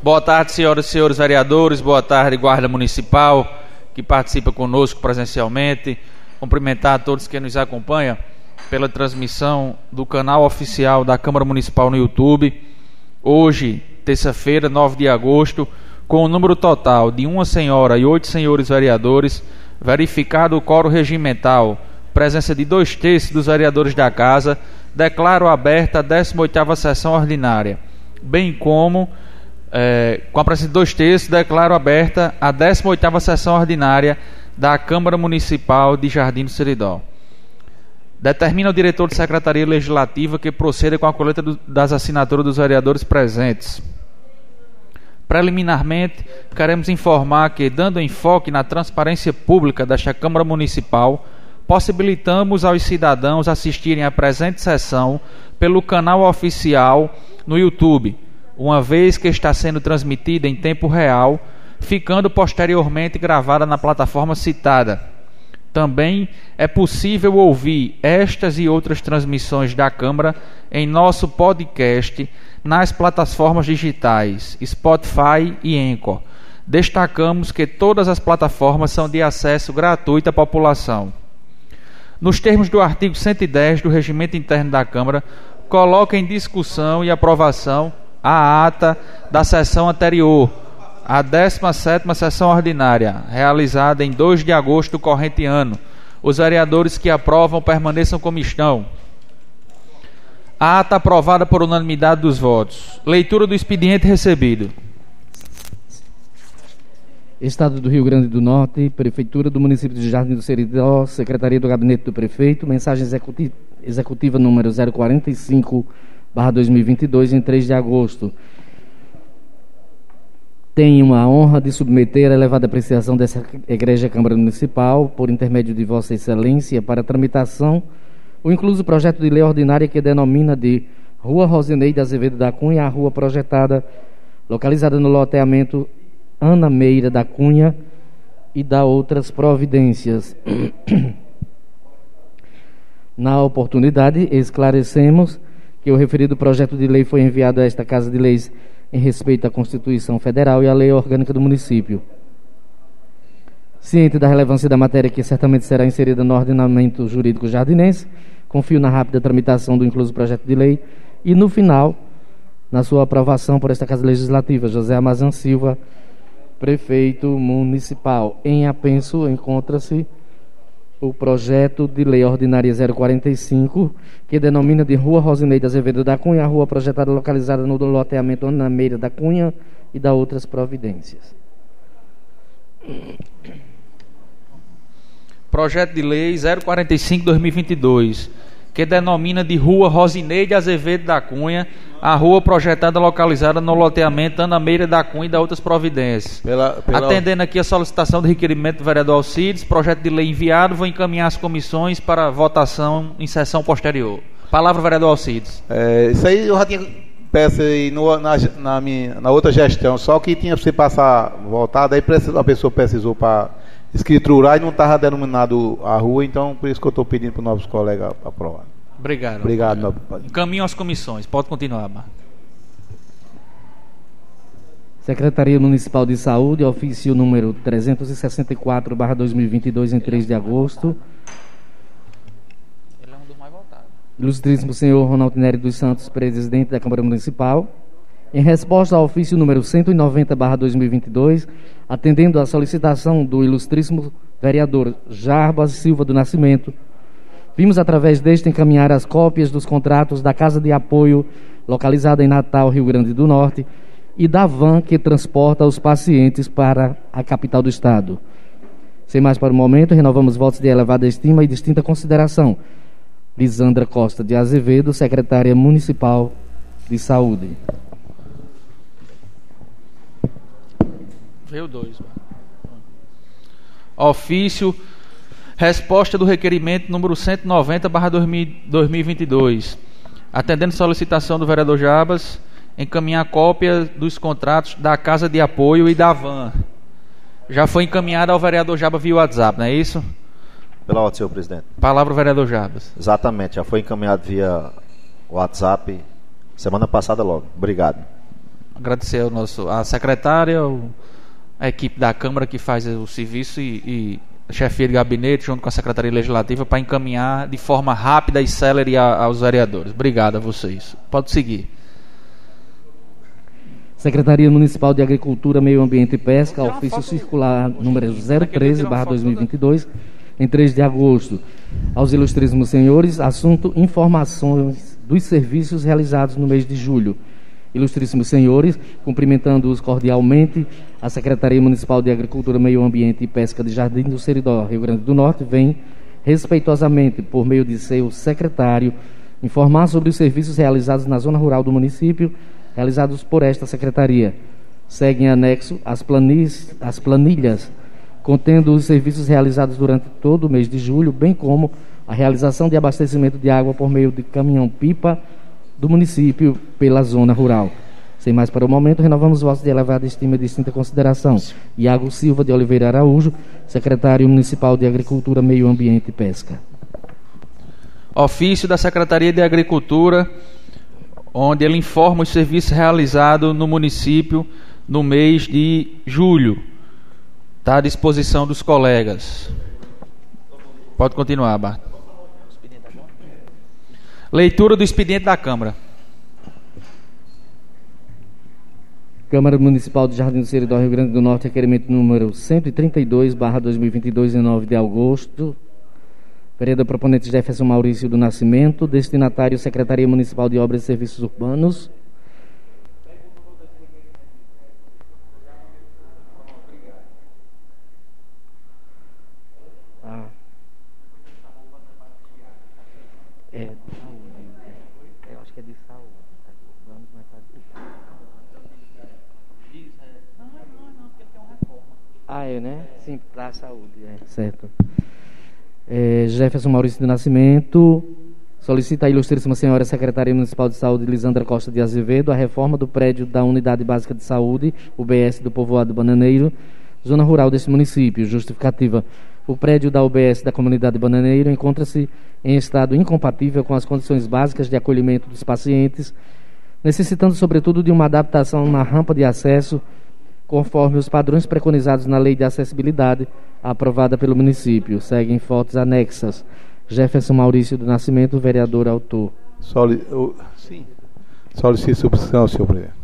Boa tarde, senhoras e senhores vereadores. Boa tarde, Guarda Municipal, que participa conosco presencialmente. Cumprimentar a todos que nos acompanham pela transmissão do canal oficial da Câmara Municipal no YouTube. Hoje, terça-feira, 9 de agosto, com o número total de uma senhora e oito senhores vereadores, verificado o coro regimental, presença de dois terços dos vereadores da Casa, declaro aberta a 18ª sessão ordinária, bem como é, com a presença de dois terços, declaro aberta a 18ª sessão ordinária da Câmara Municipal de Jardim do Seridó. Determina o diretor de Secretaria Legislativa que proceda com a coleta do, das assinaturas dos vereadores presentes. Preliminarmente, queremos informar que, dando enfoque na transparência pública desta Câmara Municipal, possibilitamos aos cidadãos assistirem à presente sessão pelo canal oficial no YouTube uma vez que está sendo transmitida em tempo real, ficando posteriormente gravada na plataforma citada. Também é possível ouvir estas e outras transmissões da Câmara em nosso podcast nas plataformas digitais Spotify e Anchor. Destacamos que todas as plataformas são de acesso gratuito à população. Nos termos do artigo 110 do Regimento Interno da Câmara, coloca em discussão e aprovação a ata da sessão anterior, a 17ª sessão ordinária, realizada em 2 de agosto do corrente ano. Os vereadores que aprovam permaneçam como estão. A ata aprovada por unanimidade dos votos. Leitura do expediente recebido. Estado do Rio Grande do Norte, Prefeitura do Município de Jardim do Seridó, Secretaria do Gabinete do Prefeito, mensagem executiva, executiva número 045 2022, em 3 de agosto. Tenho a honra de submeter a elevada apreciação dessa Igreja Câmara Municipal, por intermédio de Vossa Excelência, para tramitação, o incluso projeto de lei ordinária que denomina de Rua Rosineide Azevedo da Cunha, a rua projetada, localizada no loteamento Ana Meira da Cunha e da outras providências. Na oportunidade, esclarecemos que o referido projeto de lei foi enviado a esta Casa de Leis em respeito à Constituição Federal e à Lei Orgânica do Município. Ciente da relevância da matéria que certamente será inserida no ordenamento jurídico jardinense, confio na rápida tramitação do incluso projeto de lei e, no final, na sua aprovação por esta Casa Legislativa. José Amazan Silva, prefeito municipal. Em apenso encontra-se o projeto de lei ordinária 045, que denomina de Rua Rosineide Azevedo da Cunha, a rua projetada localizada no loteamento na Meira da Cunha e da outras providências. Projeto de lei 045-2022 que denomina de Rua Rosineide Azevedo da Cunha, a rua projetada localizada no loteamento Ana Meira da Cunha e da outras providências. Pela, pela... Atendendo aqui a solicitação do requerimento do vereador Alcides, projeto de lei enviado, vou encaminhar as comissões para votação em sessão posterior. Palavra, vereador Alcides. É, isso aí eu já tinha peça aí no, na, na, minha, na outra gestão, só que tinha que você passar voltado, aí a pessoa precisou para escriturar e não estava denominado a rua, então por isso que eu estou pedindo para os novos colegas aprovar. Obrigado. Obrigado, meu Encaminho as comissões. Pode continuar, Mar. Secretaria Municipal de Saúde, ofício número 364, barra 2022, em 3 de agosto. Ele é um dos mais votados. Ilustríssimo senhor Ronaldo Nery dos Santos, presidente da Câmara Municipal. Em resposta ao ofício número 190, barra 2022, atendendo à solicitação do ilustríssimo vereador Jarbas Silva do Nascimento, vimos através deste encaminhar as cópias dos contratos da Casa de Apoio, localizada em Natal, Rio Grande do Norte, e da van que transporta os pacientes para a capital do Estado. Sem mais para o momento, renovamos votos de elevada estima e distinta consideração. Lisandra Costa de Azevedo, secretária municipal de saúde. Veio dois. Ofício, resposta do requerimento número 190, barra 2022. Atendendo solicitação do vereador Jabas, encaminhar cópia dos contratos da Casa de Apoio e da VAN. Já foi encaminhada ao vereador Jabas via WhatsApp, não é isso? Pela ordem, senhor presidente. Palavra ao vereador Jabas. Exatamente, já foi encaminhado via WhatsApp semana passada logo. Obrigado. agradecer ao nosso, a secretária, a equipe da Câmara que faz o serviço e, e a chefia de gabinete, junto com a Secretaria Legislativa, para encaminhar de forma rápida e célere aos vereadores. Obrigado a vocês. Pode seguir. Secretaria Municipal de Agricultura, Meio Ambiente e Pesca, ofício circular número 013-2022, em 3 de agosto. Aos ilustríssimos senhores, assunto informações dos serviços realizados no mês de julho. Ilustríssimos senhores, cumprimentando-os cordialmente, a Secretaria Municipal de Agricultura, Meio Ambiente e Pesca de Jardim do Seridó, Rio Grande do Norte, vem respeitosamente, por meio de seu secretário, informar sobre os serviços realizados na zona rural do município realizados por esta secretaria. Seguem em anexo as, planis, as planilhas contendo os serviços realizados durante todo o mês de julho, bem como a realização de abastecimento de água por meio de caminhão-pipa do município pela zona rural. Sem mais para o momento, renovamos votos de elevada estima e distinta consideração. Iago Silva de Oliveira Araújo, secretário municipal de Agricultura, Meio Ambiente e Pesca. Ofício da Secretaria de Agricultura onde ele informa os serviços realizados no município no mês de julho. Está à disposição dos colegas. Pode continuar, Bart. Leitura do expediente da Câmara. Câmara Municipal de Jardim do Seridó, Rio Grande do Norte, requerimento número 132, barra 2022, em 9 de agosto, Vereador proponente Jefferson Maurício do Nascimento, destinatário Secretaria Municipal de Obras e Serviços Urbanos. Ah. É, de saúde. Eu acho que é de saúde. Vamos mais Ah, né? Sim, para a saúde, é. Certo. É, Jefferson Maurício do Nascimento solicita a Ilustríssima Senhora Secretária Municipal de Saúde, Lisandra Costa de Azevedo, a reforma do prédio da Unidade Básica de Saúde, UBS do Povoado Bananeiro, zona rural desse município. Justificativa. O prédio da UBS da Comunidade Bananeiro encontra-se em estado incompatível com as condições básicas de acolhimento dos pacientes, necessitando, sobretudo, de uma adaptação na rampa de acesso, conforme os padrões preconizados na Lei de Acessibilidade aprovada pelo município. Seguem fotos anexas. Jefferson Maurício do Nascimento, vereador autor. Soli o, sim. Solicito subscrição, senhor presidente.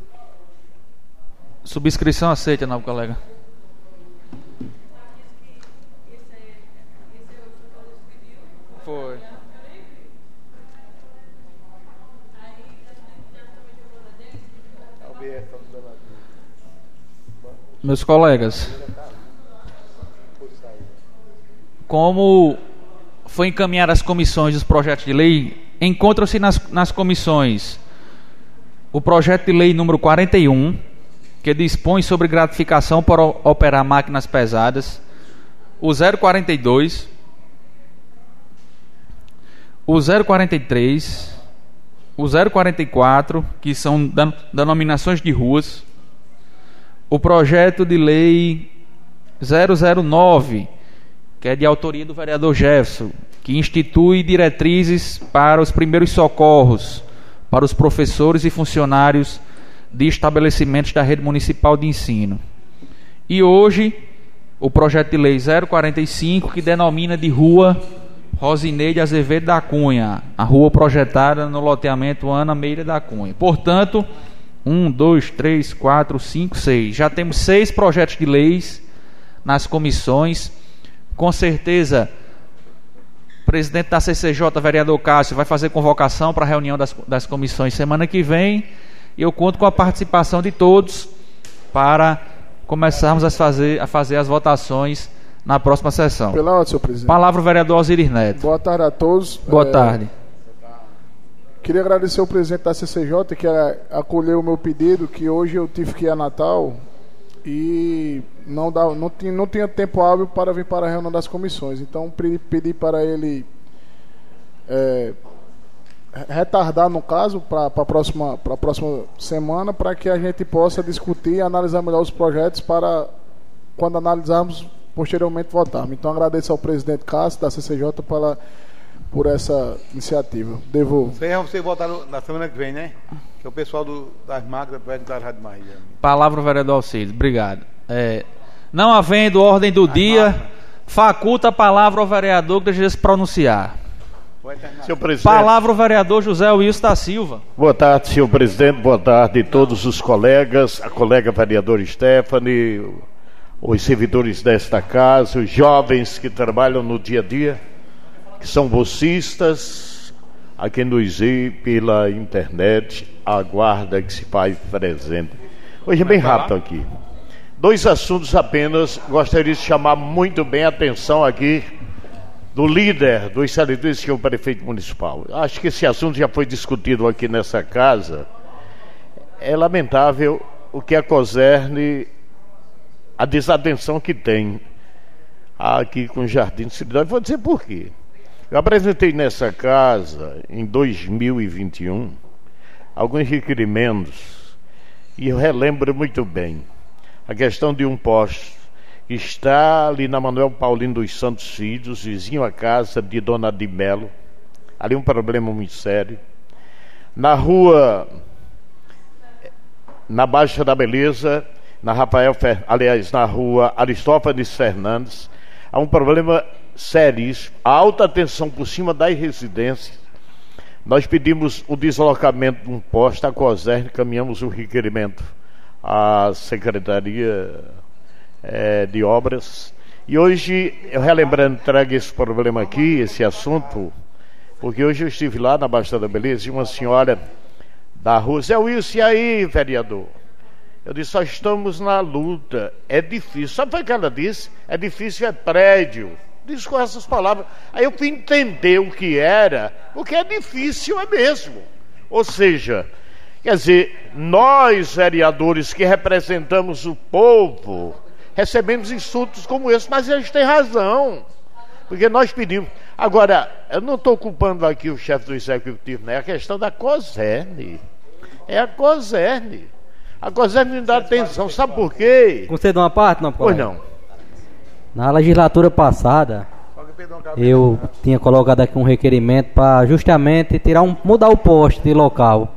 Subscrição aceita, novo colega. Meus colegas, como foi encaminhar as comissões os projetos de lei, encontram-se nas, nas comissões o projeto de lei número 41, que dispõe sobre gratificação para operar máquinas pesadas, o 042, o 043, o 044, que são denominações de ruas, o projeto de lei 009, que é de autoria do vereador Jefferson, que institui diretrizes para os primeiros socorros para os professores e funcionários de estabelecimentos da rede municipal de ensino. E hoje, o projeto de lei 045, que denomina de rua Rosineide Azevedo da Cunha, a rua projetada no loteamento Ana Meira da Cunha. Portanto, um, dois, três, quatro, cinco, seis. Já temos seis projetos de leis nas comissões com certeza, o presidente da CCJ, vereador Cássio, vai fazer convocação para a reunião das, das comissões semana que vem. E eu conto com a participação de todos para começarmos a fazer, a fazer as votações na próxima sessão. Pela ordem, senhor presidente. Palavra o vereador Osiris Neto. Boa tarde a todos. Boa é... tarde. Queria agradecer ao presidente da CCJ que acolheu o meu pedido, que hoje eu tive que ir a Natal e não, não, tinha, não tinha tempo hábil para vir para a reunião das comissões. Então pedi, pedi para ele é, retardar, no caso, para a próxima, próxima semana, para que a gente possa discutir e analisar melhor os projetos para, quando analisarmos, posteriormente votarmos. Então agradeço ao presidente Cássio, da CCJ, pela, por essa iniciativa. Devolvo. Isso aí é você votar na semana que vem, né? Que é o pessoal do, das máquinas vai entrar Rádio Maria. Palavra ao vereador Alcides. Obrigado. É, não havendo ordem do dia, faculta a palavra ao vereador que deseja se pronunciar. Senhor presidente. Palavra ao vereador José Wilson da Silva. Boa tarde, senhor presidente. Boa tarde a todos os colegas, a colega vereadora Stephanie, os servidores desta casa, os jovens que trabalham no dia a dia, que são bolsistas, a quem nos vê pela internet, a guarda que se faz presente. Hoje é bem rápido aqui. Dois assuntos apenas, gostaria de chamar muito bem a atenção aqui do líder dos servidores, que é o prefeito municipal. Acho que esse assunto já foi discutido aqui nessa casa. É lamentável o que a COSERN, a desatenção que tem aqui com o Jardim de Cidade. Vou dizer por quê. Eu apresentei nessa casa, em 2021, alguns requerimentos, e eu relembro muito bem a questão de um posto que está ali na Manuel Paulino dos Santos Filhos, vizinho à casa de Dona de Melo. Ali um problema muito sério. Na rua, na Baixa da Beleza, na Rafael, aliás, na rua Aristófanes Fernandes, há um problema seríssimo, alta tensão por cima das residências. Nós pedimos o deslocamento de um posto, a COSERN, encaminhamos o requerimento à Secretaria eh, de Obras. E hoje, eu relembrando, trago esse problema aqui, esse assunto, porque hoje eu estive lá na Baixa da Beleza e uma senhora da rua, Zé Wilson, e aí, vereador? Eu disse, só estamos na luta, é difícil. Sabe o que ela disse? É difícil, é prédio. Disse com essas palavras. Aí eu fui entender o que era, porque é difícil, é mesmo. Ou seja, quer dizer, nós, vereadores que representamos o povo, recebemos insultos como esse, mas eles têm razão. Porque nós pedimos. Agora, eu não estou culpando aqui o chefe do executivo, né? É a questão da COSERN. É a COSERN. A COSERN não dá atenção, sabe por quê? Conceder uma parte, não, Pois colega? não. Na legislatura passada, eu tinha colocado aqui um requerimento para justamente tirar um, mudar o poste de local.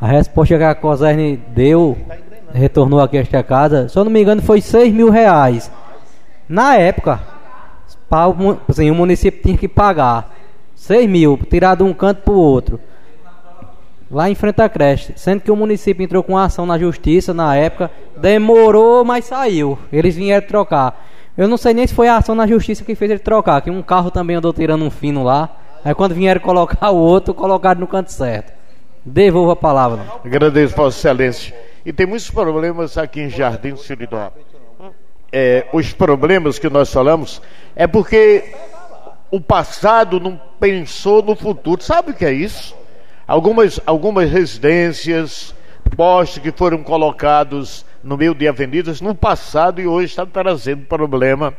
A resposta que a COSERN deu, retornou aqui a esta casa, se eu não me engano, foi 6 mil reais. Na época, o assim, o município tinha que pagar 6 mil, tirar de um canto para o outro. Lá em frente à creche. Sendo que o município entrou com ação na justiça na época, demorou, mas saiu. Eles vieram trocar. Eu não sei nem se foi a ação na justiça que fez ele trocar, que um carro também andou tirando um fino lá. Aí quando vieram colocar o outro, colocaram no canto certo. Devolvo a palavra. Agradeço, Vossa Excelência. E tem muitos problemas aqui em Jardim Siridó. É, os problemas que nós falamos é porque o passado não pensou no futuro. Sabe o que é isso? Algumas, algumas residências, postos que foram colocados no meio de avenidas no passado e hoje está trazendo problema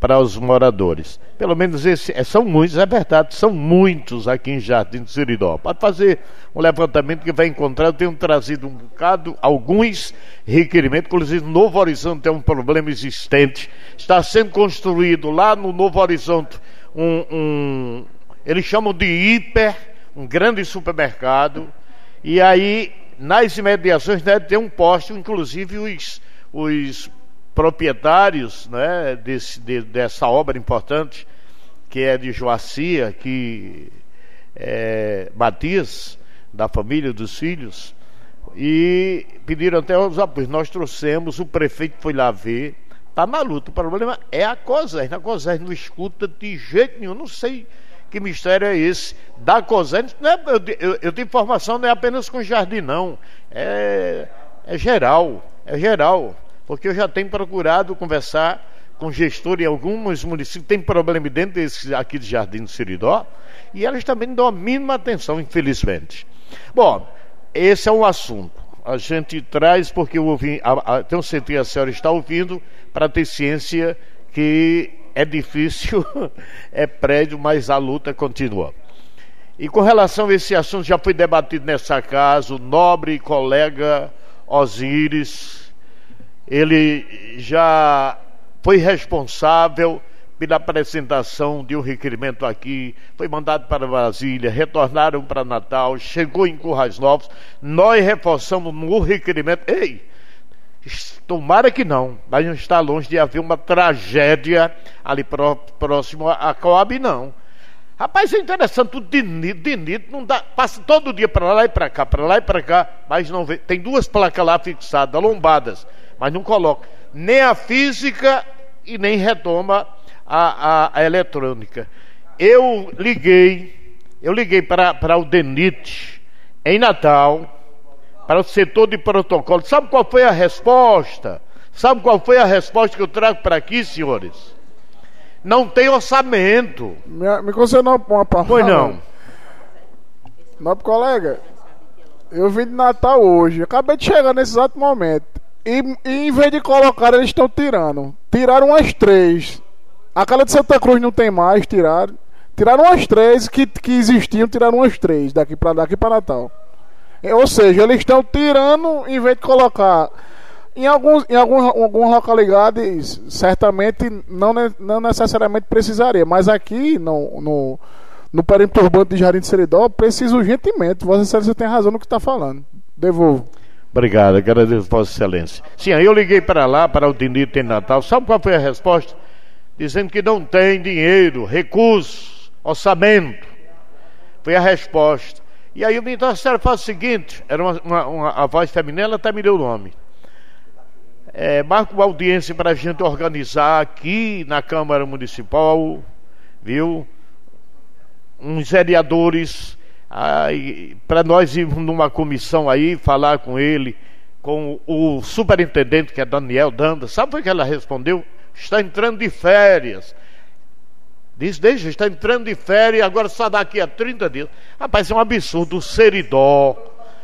para os moradores. Pelo menos esse, é, são muitos, é verdade, são muitos aqui em Jardim do Siridó. Pode fazer um levantamento que vai encontrar, eu tenho trazido um bocado, alguns requerimentos, inclusive Novo Horizonte é um problema existente. Está sendo construído lá no Novo Horizonte um, um eles chamam de hiper, um grande supermercado, e aí nas imediações deve ter um posto, inclusive os, os proprietários né, desse, de- dessa obra importante, que é de Joacia, que é Matias, da família dos filhos, e pediram até os apoios. Nós trouxemos, o prefeito foi lá ver, está na luta. O problema é a COSERN. A COSERN não escuta de jeito nenhum. Não sei que mistério é esse. Da COSERN, não é, eu, eu, eu tenho informação, não é apenas com Jardim, não. É, é geral. É geral. Porque eu já tenho procurado conversar com gestor em alguns municípios tem problema dentro desse aqui de Jardim do Siridó e elas também não dão a mínima atenção, infelizmente. Bom, esse é um assunto. A gente traz porque eu ouvi, a, a, tenho certeza que a senhora está ouvindo para ter ciência que é difícil, é prédio, mas a luta continua. E com relação a esse assunto, já foi debatido nessa casa, o nobre colega Osíris, ele já foi responsável pela apresentação de um requerimento aqui, foi mandado para Brasília, retornaram para Natal, chegou em Currais Novos, nós reforçamos no requerimento. Ei, tomara que não, mas não está longe de haver uma tragédia ali próximo à Coab, não. Rapaz, é interessante, nido, de nido, não dá, passa todo dia para lá e para cá, para lá e para cá, mas não vê. Tem duas placas lá fixadas, lombadas, mas não coloca nem a física e nem retoma a, a, a eletrônica. Eu liguei, eu liguei para o DENIT em Natal, para o setor de protocolo. Sabe qual foi a resposta? Sabe qual foi a resposta que eu trago para aqui, senhores? Não tem orçamento. Me, me concedeu uma palavra. Pois não. Nobre colega, eu vim de Natal hoje. Acabei de chegar nesse exato momento. E, e em vez de colocar, eles estão tirando. Tiraram umas três. Aquela de Santa Cruz não tem mais, tiraram. Tiraram umas três que, que existiam, tiraram umas três daqui para daqui para Natal. Ou seja, eles estão tirando em vez de colocar. Em, alguns, em alguns, algumas localidades, certamente não, não necessariamente precisaria, mas aqui no, no, no perímetro urbano de Jardim de Seridó, precisa urgentemente. Vossa Excelência tem razão no que está falando. Devolvo. Obrigado, agradeço Vossa Excelência. Sim, eu liguei para lá, para o Dinito em Natal. Sabe qual foi a resposta? Dizendo que não tem dinheiro, recursos, orçamento. Foi a resposta. E aí o Ministério faz o seguinte: era uma, uma, uma, a voz feminina, ela até me deu o nome. É, marca uma audiência para a gente organizar aqui na Câmara Municipal, viu? Uns vereadores para nós irmos numa comissão aí, falar com ele, com o superintendente, que é Daniel Danda. Sabe o que ela respondeu? Está entrando de férias. Diz, deixa, está entrando de férias, agora só daqui a 30 dias. Rapaz, é um absurdo. O Seridó,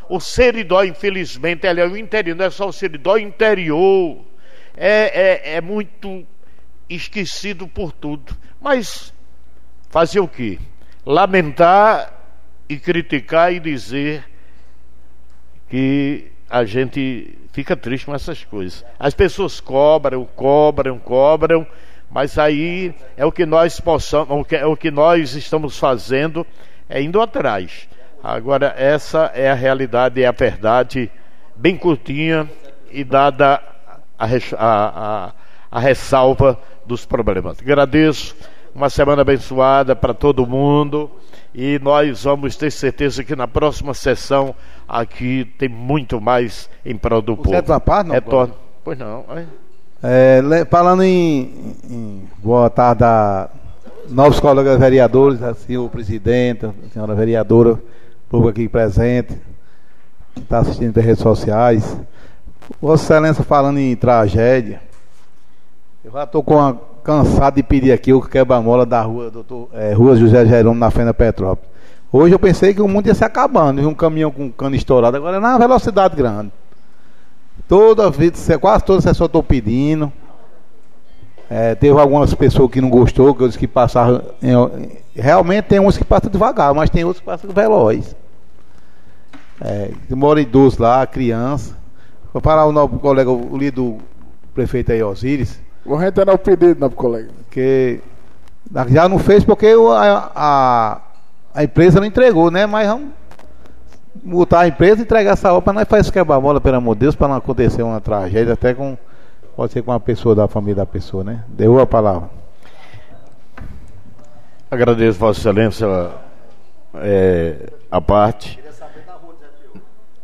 o Seridó, infelizmente, ele é o interior, não é só o Seridó, é o interior. É, é, é muito esquecido por tudo. Mas fazer o quê? Lamentar e criticar e dizer que a gente fica triste com essas coisas. As pessoas cobram, cobram, cobram, mas aí é o que nós possamos, é o que nós estamos fazendo, é indo atrás. Agora, essa é a realidade, é a verdade, bem curtinha e dada a, a, a, a ressalva dos problemas. Agradeço, uma semana abençoada para todo mundo e nós vamos ter certeza que na próxima sessão aqui tem muito mais em prol do povo. Parte, não, Retorno. Pois não. É, falando em, em, boa tarde a novos colegas vereadores, a senhor presidente, a senhora vereadora, povo aqui presente, que está assistindo pelas redes sociais. Vossa Excelência falando em tragédia, eu já estou cansado de pedir aqui o quebra-mola da rua, doutor, é, rua José Jerônimo, na Fenda Petrópolis. Hoje eu pensei que o mundo ia se acabando, um caminhão com cano estourado, agora é na velocidade grande. Toda vida, quase toda sessão eu estou pedindo. É, teve algumas pessoas que não gostou, que que passaram. realmente tem uns que passam devagar, mas tem outros que passam veloz. É, mora idoso lá, criança. Vou parar o novo colega, o líder prefeito aí, Osíris. Vou reiterar o pedido, novo colega. Que já não fez porque a, a, a, empresa não entregou, né? Mas vamos multar a empresa e entregar essa obra para nós fazer quebra-mola, pelo amor de Deus, para não acontecer uma tragédia, até com. Pode ser com uma pessoa da família da pessoa, né? Deu a palavra. Agradeço, Vossa Excelência, é, a parte.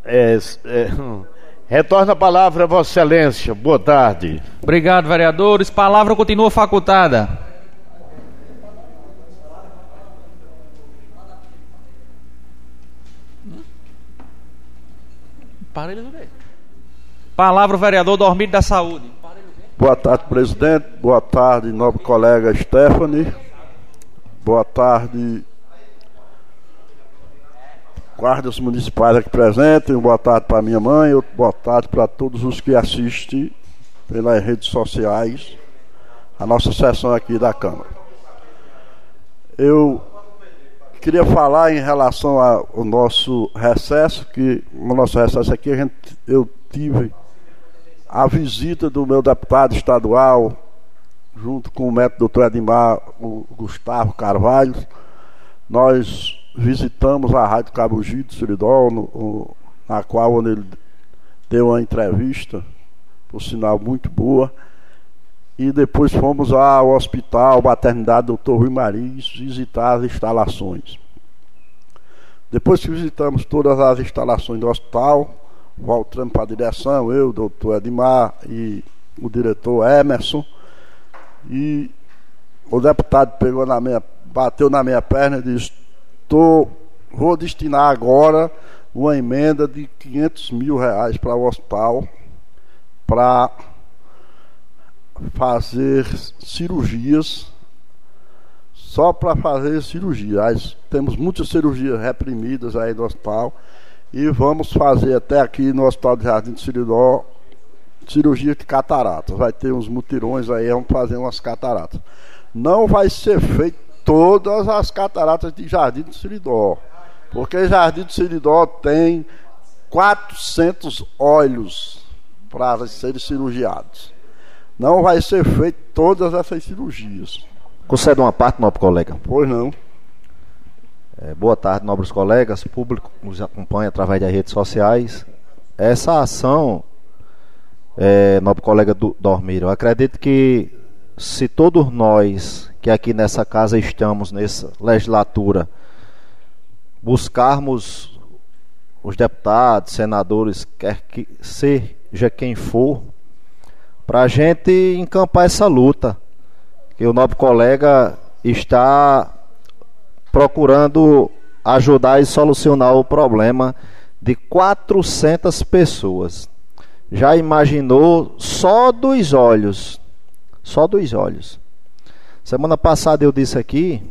É, é, Retorna a palavra, Vossa Excelência. Boa tarde. Obrigado, vereadores. Palavra continua facultada. Palavra o vereador Dormido da Saúde. Boa tarde, presidente. Boa tarde, nobre colega Stephanie. Boa tarde, guardas municipais aqui presentes, boa tarde para minha mãe, boa tarde para todos os que assistem pelas redes sociais a nossa sessão aqui da Câmara. Eu queria falar em relação ao nosso recesso, que no nosso recesso aqui gente, eu tive a visita do meu deputado estadual, junto com o médico doutor Edmar, o Gustavo Carvalho, nós visitamos a Rádio Cabugi Siridol, no, na qual ele deu uma entrevista, por sinal muito boa, e depois fomos ao hospital, maternidade doutor Rui Maris, visitar as instalações. Depois que visitamos todas as instalações do hospital, voltamos para a direção, eu, doutor Edmar e o diretor Emerson, e o deputado pegou na minha, bateu na minha perna e disse, tô, vou destinar agora uma emenda de 500 mil reais para o hospital para fazer cirurgias só para fazer cirurgias. Temos muitas cirurgias reprimidas aí no hospital e vamos fazer até aqui no Hospital de Jardim de Siridó cirurgia de cataratas. Vai ter uns mutirões aí, vamos fazer umas cataratas. Não vai ser feito todas as cataratas de Jardim de Siridó, porque Jardim de Siridó tem 400 olhos para serem cirurgiados. Não vai ser feito todas essas cirurgias. Concede uma parte, nobre colega. Pois não. É, boa tarde, nobres colegas, público que nos acompanha através das redes sociais. Essa ação, é, nobre colega do Dormir, eu acredito que se todos nós que aqui nessa casa estamos, nessa legislatura, buscarmos os deputados, senadores, quer que seja quem for, para a gente encampar essa luta, que o nobre colega está procurando ajudar e solucionar o problema de 400 pessoas. Já imaginou só dos olhos? Só dos olhos. Semana passada eu disse aqui,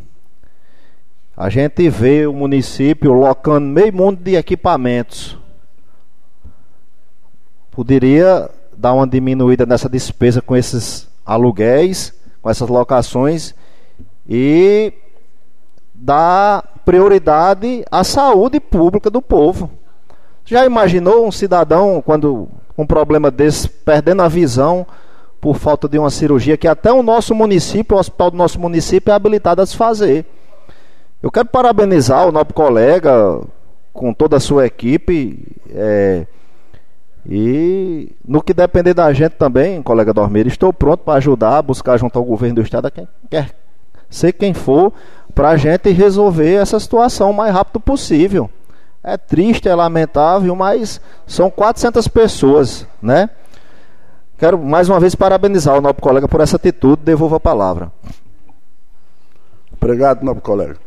a gente vê o município locando meio mundo de equipamentos. Poderia dar uma diminuída nessa despesa com esses aluguéis, com essas locações e dá prioridade à saúde pública do povo. Já imaginou um cidadão, quando um problema desse, perdendo a visão por falta de uma cirurgia que até o nosso município, o hospital do nosso município, é habilitado a se fazer? Eu quero parabenizar o nosso colega com toda a sua equipe. É, e no que depender da gente também, colega Dormeiro, estou pronto para ajudar, buscar junto ao governo do estado, quem quer ser quem for, para a gente resolver essa situação o mais rápido possível. É triste, é lamentável, mas são 400 pessoas, né? Quero mais uma vez parabenizar o nosso colega por essa atitude. Devolvo a palavra. Obrigado, nobre colega.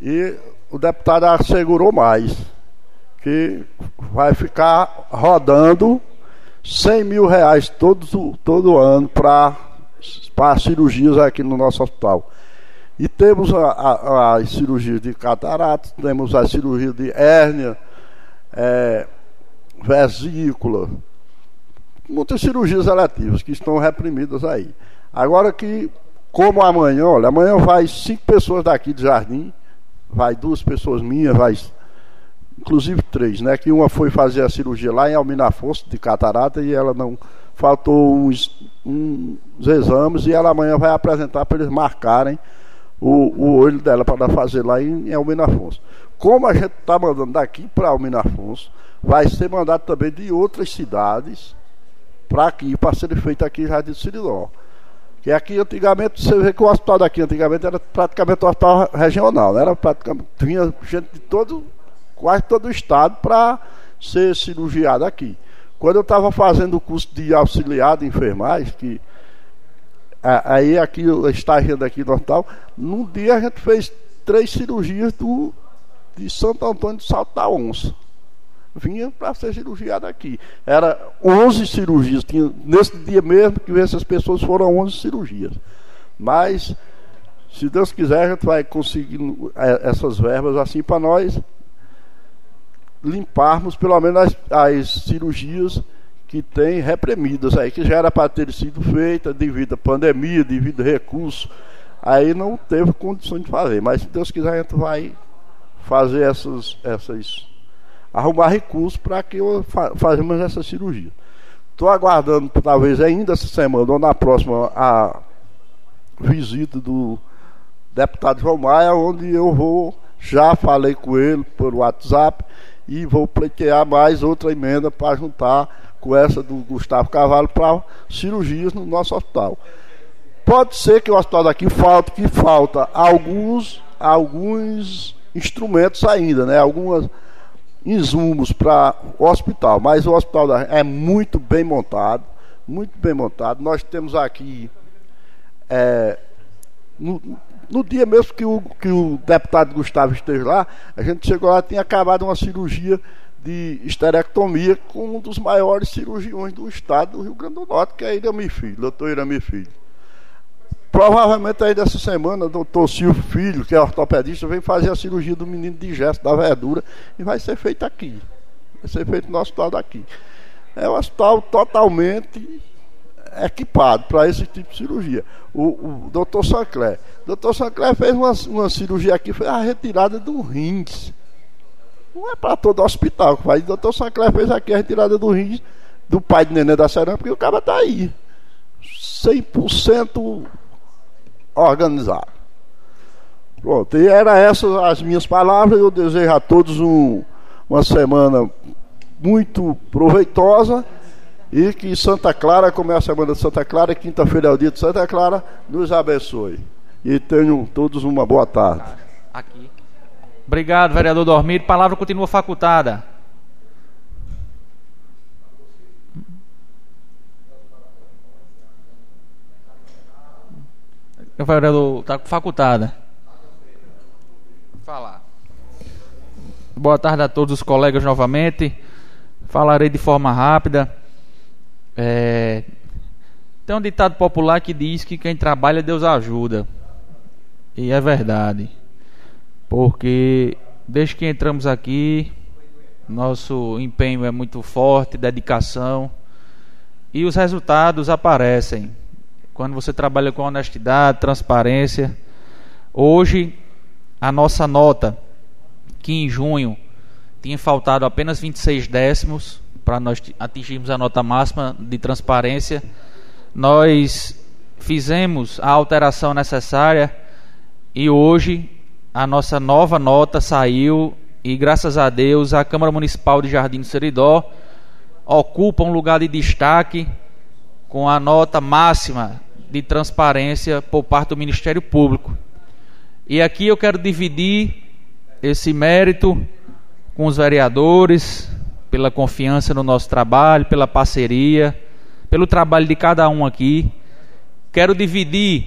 E o deputado assegurou mais, que vai ficar rodando 100 mil reais todo, todo ano para cirurgias aqui no nosso hospital. E temos a, a, a cirurgia de catarata, temos a cirurgia de hérnia, é, vesícula, muitas cirurgias eletivas que estão reprimidas aí. Agora que, como amanhã, olha, amanhã vai cinco pessoas daqui de Jardim, vai duas pessoas minhas, vai inclusive três, né? Que uma foi fazer a cirurgia lá em Almina Afonso de catarata e ela não faltou uns, uns exames e ela amanhã vai apresentar para eles marcarem o, o olho dela para fazer lá em, em Almina Afonso. Como a gente está mandando daqui para Almina Afonso, vai ser mandado também de outras cidades para aqui, para ser feito aqui em Jardim Siriló. Que aqui antigamente, você vê que o hospital daqui antigamente era praticamente um hospital regional, né? era praticamente, tinha gente de todo, quase todo o estado para ser cirurgiado aqui. Quando eu estava fazendo o curso de auxiliar de enfermagem, que Aí aqui, estagiando aqui no hospital, num dia a gente fez três cirurgias do, de Santo Antônio do Salto da Onça. Vinha para ser cirurgiado aqui. Era 11 cirurgias. Tinha, nesse dia mesmo que essas pessoas foram 11 cirurgias. Mas, se Deus quiser, a gente vai conseguir é, essas verbas assim para nós limparmos pelo menos as, as cirurgias que tem reprimidas aí, que já era para ter sido feita devido à pandemia, devido a recurso. Aí não teve condições de fazer. Mas se Deus quiser, a gente vai fazer essas. essas arrumar recursos para que eu fa essa cirurgia. Estou aguardando, talvez ainda essa semana ou na próxima, a visita do deputado João Maia, onde eu vou, já falei com ele por WhatsApp, e vou pleitear mais outra emenda para juntar com essa do Gustavo Carvalho para cirurgias no nosso hospital. Pode ser que o hospital daqui falte, que falta alguns, alguns instrumentos ainda, né? Algumas insumos para o hospital, mas o hospital é muito bem montado, muito bem montado. Nós temos aqui é, no, no, dia mesmo que o, que o deputado Gustavo esteve lá, a gente chegou lá tinha acabado uma cirurgia de esterectomia com um dos maiores cirurgiões do estado do Rio Grande do Norte, que é Irami Filho, doutor Irami Filho. Provavelmente aí dessa semana, o doutor Silvio Filho, que é ortopedista, vem fazer a cirurgia do menino de gesto da verdura e vai ser feita aqui. Vai ser feito no hospital daqui. É um hospital totalmente equipado para esse tipo de cirurgia. O, o doutor Sancler. O doutor Sancler fez uma, uma cirurgia aqui, foi a retirada do rins. Não é para todo hospital que faz. O doutor Sancler fez aqui a retirada do rins do pai de neném da cerâmica e o cara está aí. 100% organizado. Pronto, e era essas as minhas palavras. Eu desejo a todos um, uma semana muito proveitosa e que Santa Clara, como é a semana de Santa Clara, quinta-feira é o dia de Santa Clara, nos abençoe. E tenham todos uma boa tarde. Aqui. Obrigado, vereador Dormir. Palavra continua facultada. O vereador está facultada. Falar. Boa tarde a todos os colegas novamente. Falarei de forma rápida. É... Tem um ditado popular que diz que quem trabalha Deus ajuda. E é verdade. Porque desde que entramos aqui, nosso empenho é muito forte, dedicação. E os resultados aparecem quando você trabalha com honestidade, transparência. Hoje, a nossa nota, que em junho tinha faltado apenas 26 décimos para nós atingirmos a nota máxima de transparência, nós fizemos a alteração necessária e hoje a nossa nova nota saiu e graças a Deus a Câmara Municipal de Jardim do Seridó ocupa um lugar de destaque com a nota máxima de transparência por parte do Ministério Público. E aqui eu quero dividir esse mérito com os vereadores, pela confiança no nosso trabalho, pela parceria, pelo trabalho de cada um aqui. Quero dividir,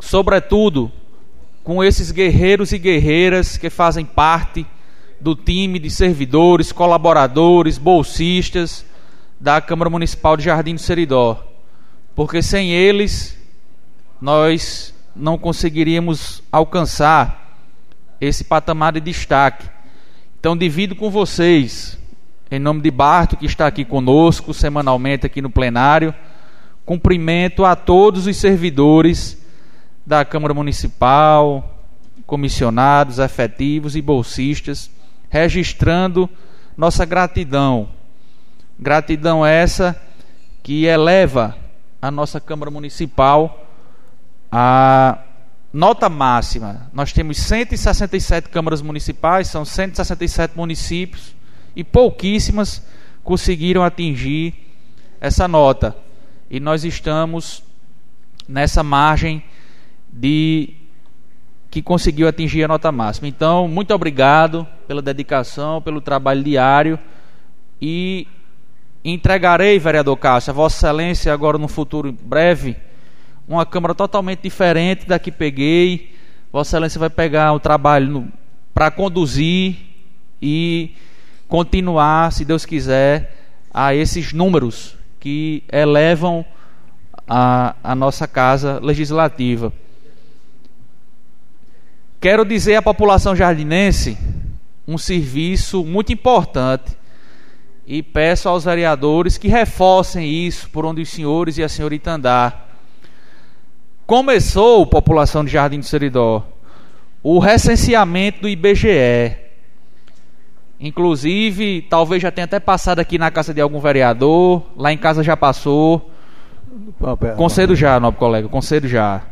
sobretudo, com esses guerreiros e guerreiras que fazem parte do time de servidores, colaboradores, bolsistas da Câmara Municipal de Jardim do Seridó porque sem eles nós não conseguiríamos alcançar esse patamar de destaque. Então, divido com vocês, em nome de Barto, que está aqui conosco semanalmente aqui no plenário, cumprimento a todos os servidores da Câmara Municipal, comissionados, efetivos e bolsistas, registrando nossa gratidão. Gratidão essa que eleva a nossa Câmara Municipal a nota máxima. Nós temos 167 câmaras municipais, são 167 municípios e pouquíssimas conseguiram atingir essa nota. E nós estamos nessa margem de que conseguiu atingir a nota máxima. Então, muito obrigado pela dedicação, pelo trabalho diário e entregarei, vereador Caixa, a Vossa Excelência, agora no futuro breve, uma Câmara totalmente diferente da que peguei. Vossa Excelência vai pegar o trabalho para conduzir e continuar, se Deus quiser, a esses números que elevam a, a nossa casa legislativa. Quero dizer à população jardinense um serviço muito importante e peço aos vereadores que reforcem isso por onde os senhores e a senhorita andar. Começou, população de Jardim do Seridó, o recenseamento do IBGE. Inclusive, talvez já tenha até passado aqui na casa de algum vereador, lá em casa já passou. Concedo já, nobre colega, concedo já.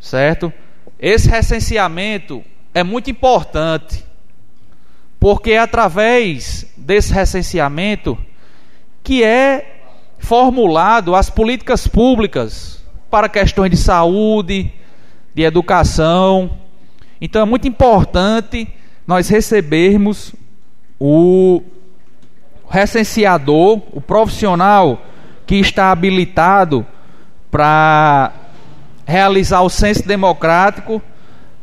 Certo? Esse recenseamento é muito importante, porque é através desse recenseamento que é formulado as políticas públicas para questões de saúde, de educação. Então é muito importante nós recebermos o recenseador, o profissional que está habilitado para realizar o censo democrático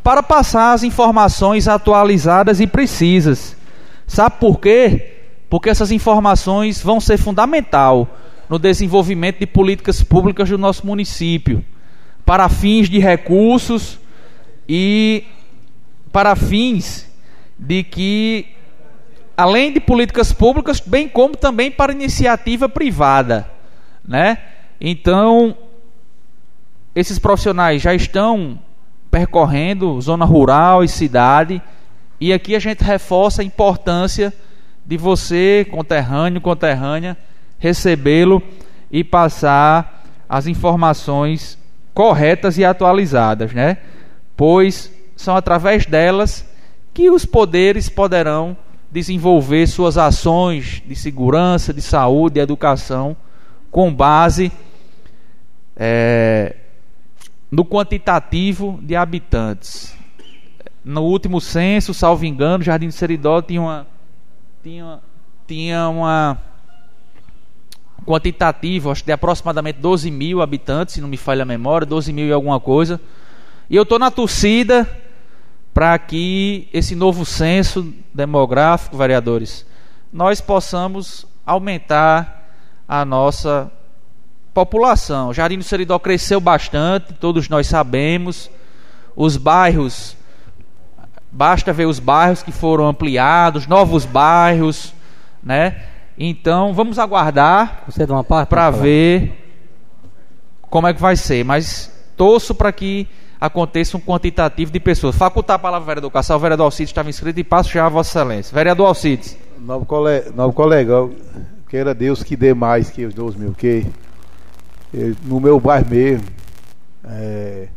para passar as informações atualizadas e precisas. Sabe por quê? Porque essas informações vão ser fundamental no desenvolvimento de políticas públicas do nosso município, para fins de recursos e para fins de que além de políticas públicas, bem como também para iniciativa privada, né? Então, esses profissionais já estão percorrendo zona rural e cidade, e aqui a gente reforça a importância de você, conterrâneo, conterrânea, recebê-lo e passar as informações corretas e atualizadas, né? Pois são através delas que os poderes poderão desenvolver suas ações de segurança, de saúde, de educação, com base é, no quantitativo de habitantes. No último censo, salvo engano, Jardim do Seridó tinha uma, tinha, tinha uma quantitativo, acho que de aproximadamente 12 mil habitantes, se não me falha a memória, 12 mil e alguma coisa. E eu estou na torcida para que esse novo censo demográfico, vereadores, nós possamos aumentar a nossa população. Jardim do Seridó cresceu bastante, todos nós sabemos. Os bairros, basta ver os bairros que foram ampliados, novos bairros, né? Então, vamos aguardar para ver como é que vai ser, mas torço para que aconteça um quantitativo de pessoas. Facultar a palavra ao vereador Cassal, o vereador Alcides estava inscrito e passo já a Vossa Excelência. Vereador Alcides. Novo colega, novo colega queira Deus que dê mais que os 12 mil, que no meu bairro mesmo, é,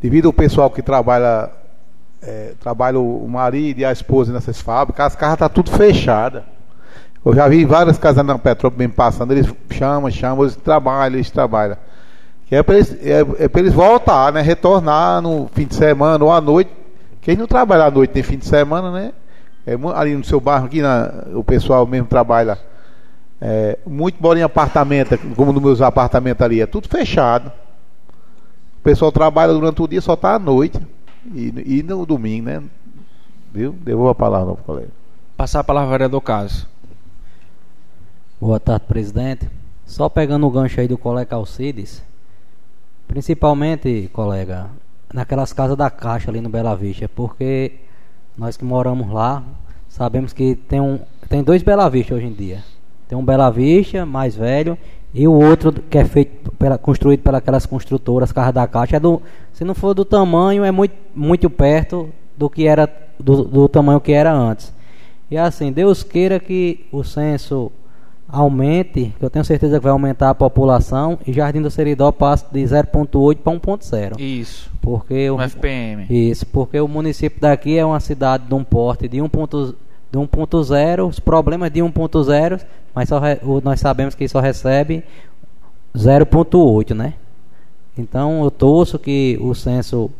devido ao pessoal que trabalha, é, trabalha o marido e a esposa nessas fábricas, as casas estão tá tudo fechadas. Eu já vi várias casas na Petrópolis passando, eles chamam, chamam, eles trabalham, eles trabalham. Que é para eles, é, é eles voltar, né? Retornar no fim de semana ou à noite. Quem não trabalha à noite tem fim de semana, né? É, ali no seu bairro aqui, na, o pessoal mesmo trabalha. É, muito mora em apartamento, como nos meus apartamentos ali, é tudo fechado. O pessoal trabalha durante o dia, só está à noite. E, e no domingo, né? Viu? Devolvo a palavra ao colega. Passar a palavra ao vereador Caso. Boa tarde, presidente. Só pegando o gancho aí do colega Alcides, Principalmente, colega, naquelas casas da Caixa ali no Bela Vista, porque nós que moramos lá sabemos que tem, um, tem dois Bela Vista hoje em dia. Tem um Bela Vista mais velho e o outro que é feito pela, construído pelas construtoras, Casas da Caixa, é do, se não for do tamanho, é muito, muito perto do que era do, do tamanho que era antes. E assim, Deus queira que o censo aumente, que eu tenho certeza que vai aumentar a população e Jardim do Seridó passa de 0.8 para 1.0. Isso. Porque o FPM. Isso, porque o município daqui é uma cidade de um porte de 1.0, de 1.0, os problemas de 1.0, mas só re, nós sabemos que só recebe 0.8, né? Então eu torço que o censo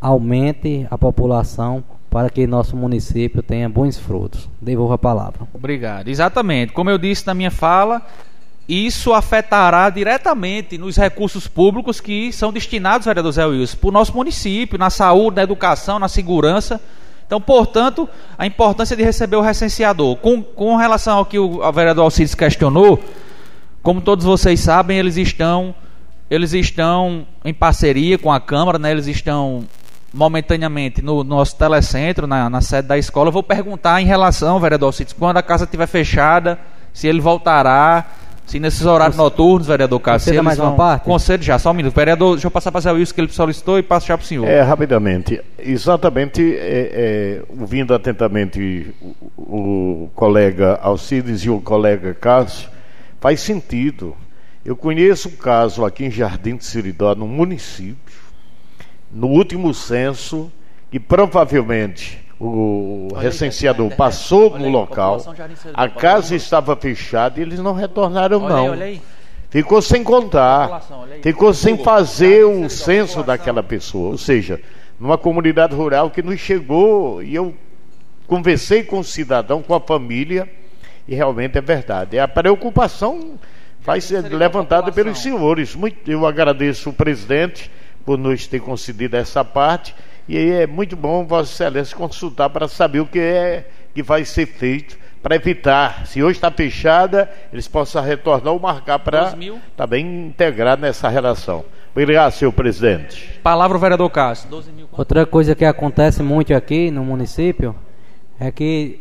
aumente a população para que nosso município tenha bons frutos. Devolvo a palavra. Obrigado. Exatamente. Como eu disse na minha fala, isso afetará diretamente nos recursos públicos que são destinados, vereador Zé Wilson, para o nosso município, na saúde, na educação, na segurança. Então, portanto, a importância de receber o recenseador. Com, com relação ao que o, vereador Alcides questionou, como todos vocês sabem, eles estão, eles estão em parceria com a Câmara, né? eles estão momentaneamente no, nosso telecentro, na, na, sede da escola. Eu vou perguntar em relação, vereador Cites, quando a casa estiver fechada, se ele voltará, se nesses horários Você, noturnos, vereador Cássio. Conceda mais vão... uma parte? Concedo já, só um minuto. Vereador, deixa eu passar para o Zé Wilson que ele solicitou e passo já para o senhor. É, rapidamente. Exatamente, é, é, ouvindo atentamente o, o colega Alcides e o colega Cássio, faz sentido. Eu conheço um caso aqui em Jardim de Siridó, no município, no último censo, que provavelmente o recenseador passou no local, a casa estava fechada e eles não retornaram não. Ficou sem contar, ficou sem fazer o censo daquela pessoa. Ou seja, numa comunidade rural que nos chegou e eu conversei com o cidadão, com a família, e realmente é verdade. É a preocupação vai ser levantada pelos senhores. Muito, eu agradeço o presidente por nos ter concedido essa parte. E aí é muito bom Vossa Excelência consultar para saber o que é que vai ser feito para evitar, se hoje está fechada, eles possam retornar ou marcar para estar tá bem integrado nessa relação. Obrigado, senhor presidente. Palavra o vereador Cássio. Outra coisa que acontece muito aqui no município é que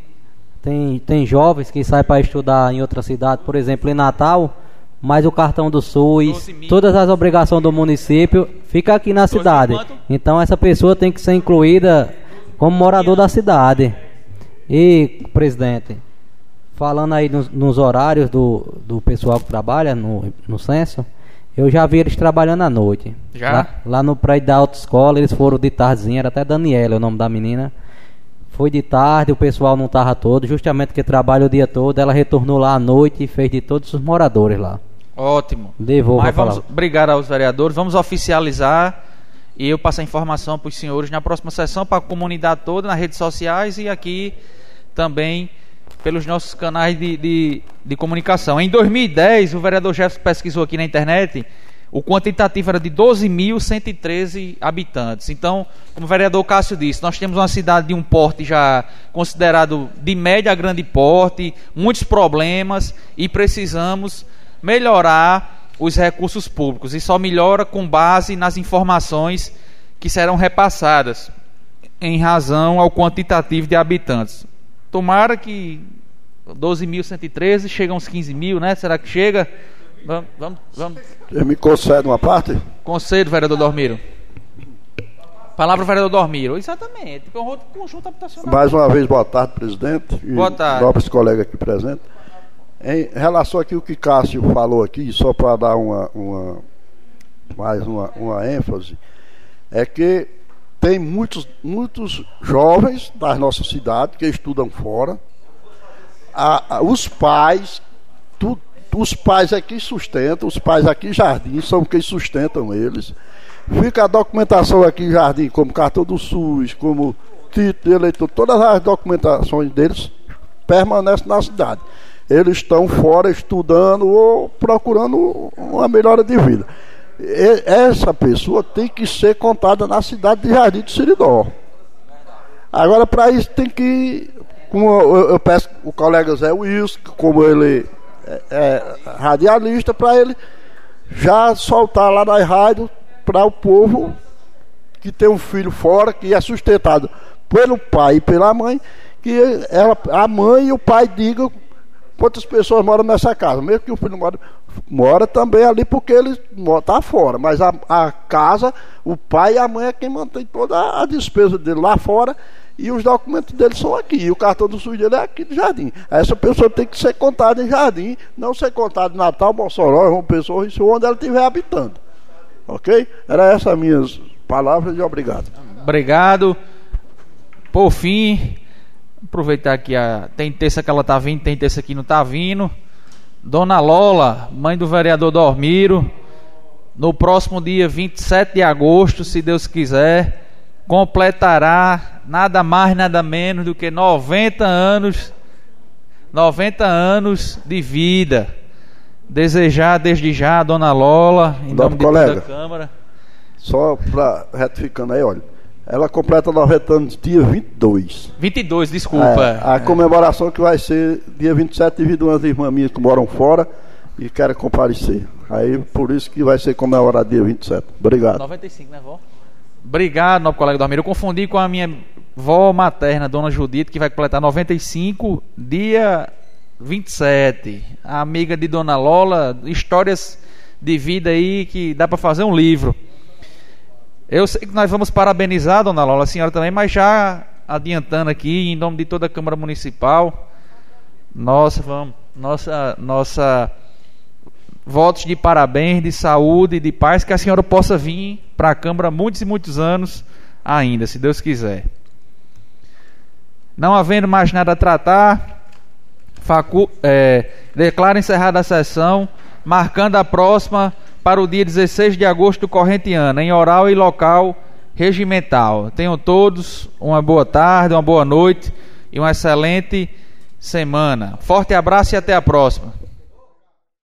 tem, tem jovens que saem para estudar em outra cidade, por exemplo, em Natal, mas o cartão do SUS, todas as obrigações do município fica aqui na cidade. Então essa pessoa tem que ser incluída como morador da cidade. E, presidente, falando aí nos, nos horários do, do pessoal que trabalha no, no censo, eu já vi eles trabalhando à noite. Já? Lá, lá no prédio da autoescola, eles foram de tardezinha, era até Daniela o nome da menina. Foi de tarde, o pessoal não estava todo, justamente porque trabalha o dia todo. Ela retornou lá à noite e fez de todos os moradores lá. Ótimo. Devolvo Mas vamos, obrigado aos vereadores. Vamos oficializar e eu passar informação para os senhores na próxima sessão, para a comunidade toda, nas redes sociais e aqui também pelos nossos canais de, de, de comunicação. Em 2010, o vereador Jefferson pesquisou aqui na internet o quantitativo era de 12.113 habitantes. Então, como o vereador Cássio disse, nós temos uma cidade de um porte já considerado de média a grande porte, muitos problemas e precisamos melhorar os recursos públicos. E só melhora com base nas informações que serão repassadas em razão ao quantitativo de habitantes. Tomara que 12.113 chega a uns 15 mil, né? Será que chega? Vamos, vamos, vamos. Você me concede uma parte? Concedo, vereador Dormiro. Palavra vereador Dormiro. Exatamente. Conjunto habitacional. Mais uma vez, boa tarde, presidente. Boa tarde. Nobres colegas aqui presentes. Em relação aqui o que Cássio falou aqui, só para dar uma, uma mais uma, uma ênfase, é que tem muitos, muitos jovens da nossa cidade que estudam fora. A, a, os pais, tu, os pais aqui sustentam, os pais aqui Jardim são quem sustentam eles. Fica a documentação aqui em Jardim, como cartão do SUS, como título eleitor, todas as documentações deles permanecem na cidade. Eles estão fora estudando ou procurando uma melhora de vida. E essa pessoa tem que ser contada na cidade de Jardim do Siridó. Agora, para isso, tem que. Como eu, eu peço o colega Zé Wilson, como ele é, é, radialista para ele já soltar lá na rádio para o povo que tem um filho fora, que é sustentado pelo pai e pela mãe, que ela, a mãe e o pai digam quantas pessoas moram nessa casa. Mesmo que o filho mora, mora também ali porque ele está fora. Mas a, a casa, o pai e a mãe é quem mantém toda a despesa dele lá fora e os documentos dele são aqui. E o cartão do SUS dele é aqui do Jardim. Essa pessoa tem que ser contada em Jardim, não ser contada em Natal, Mossoró, João Pessoa, isso onde ela estiver habitando. Ok? Era essas minhas palavras e obrigado. Obrigado. Por fim, aproveitar que a, tem terça que ela está vindo, tem terça que não está vindo. Dona Lola, mãe do vereador Dormiro, no próximo dia 27 de agosto, se Deus quiser, completará nada mais, nada menos do que 90 anos 90 anos de vida. Desejar desde já a dona Lola, em Dá nome de colega, toda a Câmara. Só para retificando aí, olha. Ela completa 90 anos dia 22. 22, desculpa. É, a comemoração que vai ser dia 27 devido a umas irmãs minhas que moram fora e querem comparecer. Aí por isso que vai ser comemorado dia 27. Obrigado. 95, né, vó? Obrigado, nosso colega Dormir. Eu confundi com a minha vó materna, Dona Judite, que vai completar 95, dia 27. A amiga de Dona Lola, histórias de vida aí que dá para fazer um livro. Eu sei que nós vamos parabenizar, Dona Lola, a senhora também, mas já adiantando aqui, em nome de toda a Câmara Municipal, nossa, vamos, nossa, nossa votos de parabéns, de saúde, de paz, que a senhora possa vir para a Câmara muitos e muitos anos ainda, se Deus quiser. Não havendo mais nada a tratar, facu, é, declaro encerrada a sessão, marcando a próxima para o dia 16 de agosto corrente ano, em oral e local regimental. Tenham todos uma boa tarde, uma boa noite e uma excelente semana. Forte abraço e até a próxima.